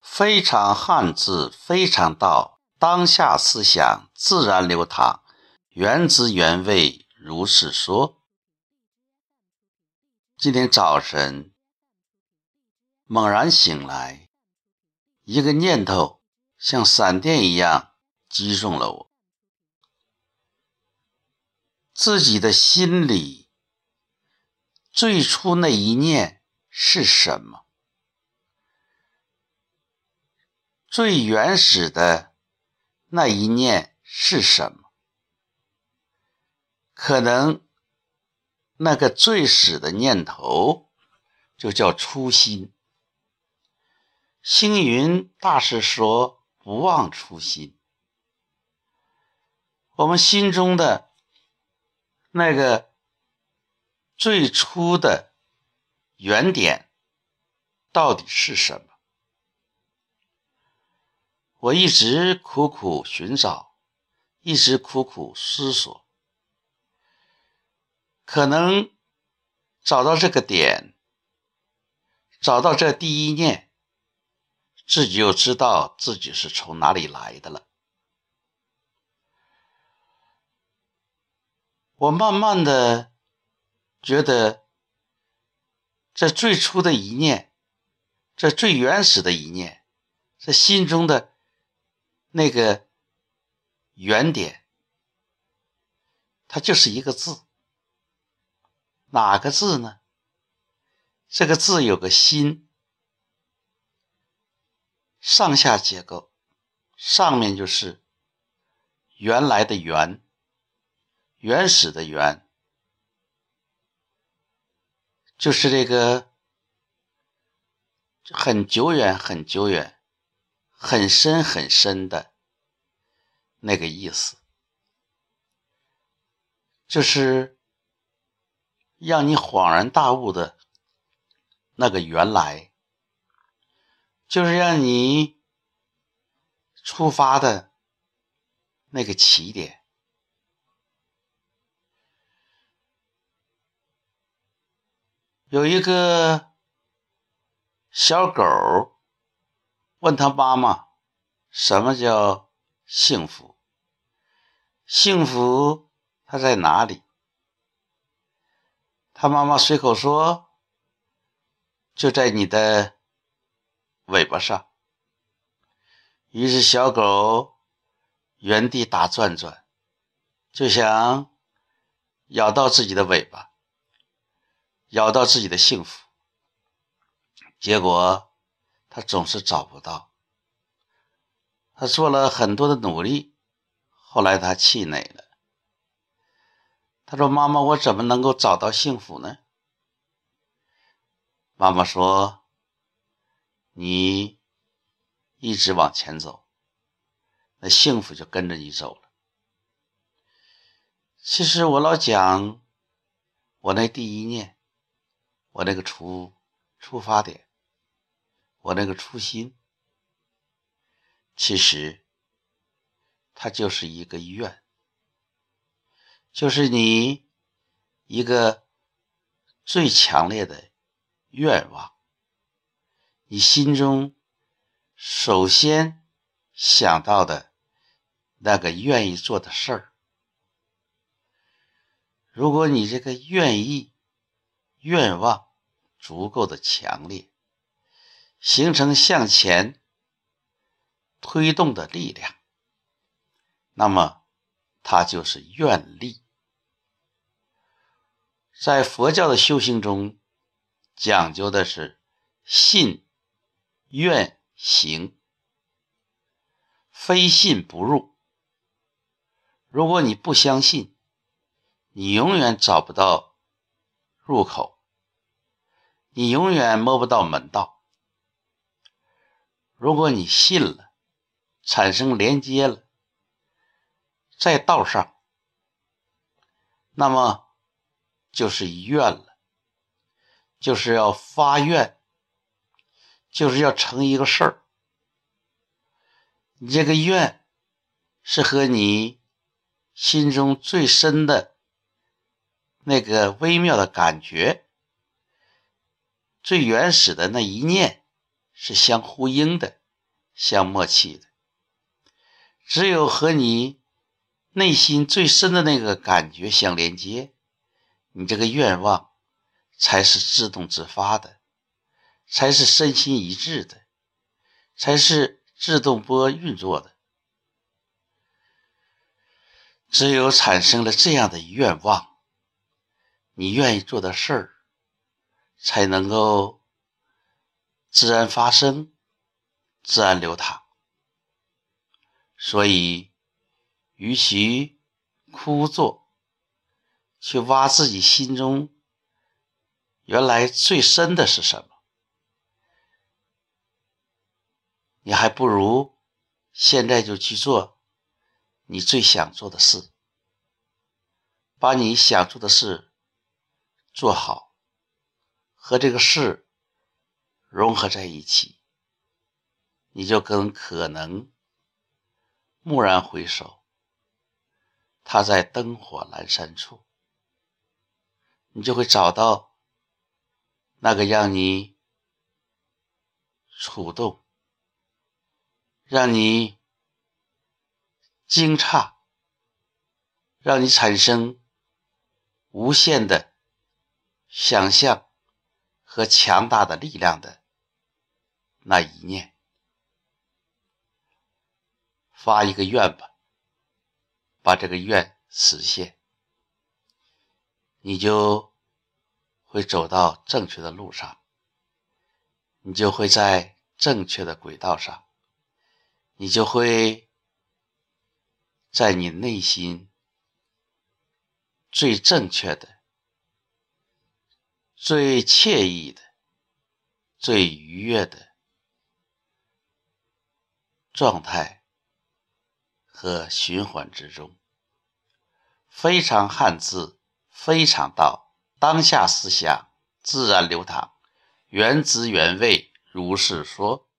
非常汉字，非常道，当下思想自然流淌，原汁原味如是说。今天早晨猛然醒来，一个念头像闪电一样击中了我，自己的心里。最初那一念是什么？最原始的那一念是什么？可能那个最始的念头就叫初心。星云大师说：“不忘初心。”我们心中的那个。最初的原点到底是什么？我一直苦苦寻找，一直苦苦思索，可能找到这个点，找到这第一念，自己就知道自己是从哪里来的了。我慢慢的。觉得这最初的一念，这最原始的一念，这心中的那个原点，它就是一个字，哪个字呢？这个字有个心，上下结构，上面就是原来的原，原始的原。就是这个很久远、很久远、很深、很深的那个意思，就是让你恍然大悟的那个原来，就是让你出发的那个起点。有一个小狗儿问他妈妈：“什么叫幸福？幸福它在哪里？”他妈妈随口说：“就在你的尾巴上。”于是小狗原地打转转，就想咬到自己的尾巴。咬到自己的幸福，结果他总是找不到。他做了很多的努力，后来他气馁了。他说：“妈妈，我怎么能够找到幸福呢？”妈妈说：“你一直往前走，那幸福就跟着你走了。”其实我老讲，我那第一念。我那个出出发点，我那个初心，其实它就是一个愿，就是你一个最强烈的愿望，你心中首先想到的那个愿意做的事儿。如果你这个愿意，愿望足够的强烈，形成向前推动的力量，那么它就是愿力。在佛教的修行中，讲究的是信愿行，非信不入。如果你不相信，你永远找不到。入口，你永远摸不到门道。如果你信了，产生连接了，在道上，那么就是愿了，就是要发愿，就是要成一个事儿。你这个愿是和你心中最深的。那个微妙的感觉，最原始的那一念是相呼应的，相默契的。只有和你内心最深的那个感觉相连接，你这个愿望才是自动自发的，才是身心一致的，才是自动波运作的。只有产生了这样的愿望，你愿意做的事儿才能够自然发生、自然流淌。所以，与其枯坐，去挖自己心中原来最深的是什么，你还不如现在就去做你最想做的事，把你想做的事做好，和这个事融合在一起，你就更可能。蓦然回首，他在灯火阑珊处，你就会找到那个让你触动、让你惊诧、让你产生无限的想象和强大的力量的那一念。发一个愿吧，把这个愿实现，你就会走到正确的路上，你就会在正确的轨道上，你就会在你内心最正确的、最惬意的、最愉悦的状态。和循环之中，非常汉字，非常道，当下思想自然流淌，原汁原味，如是说。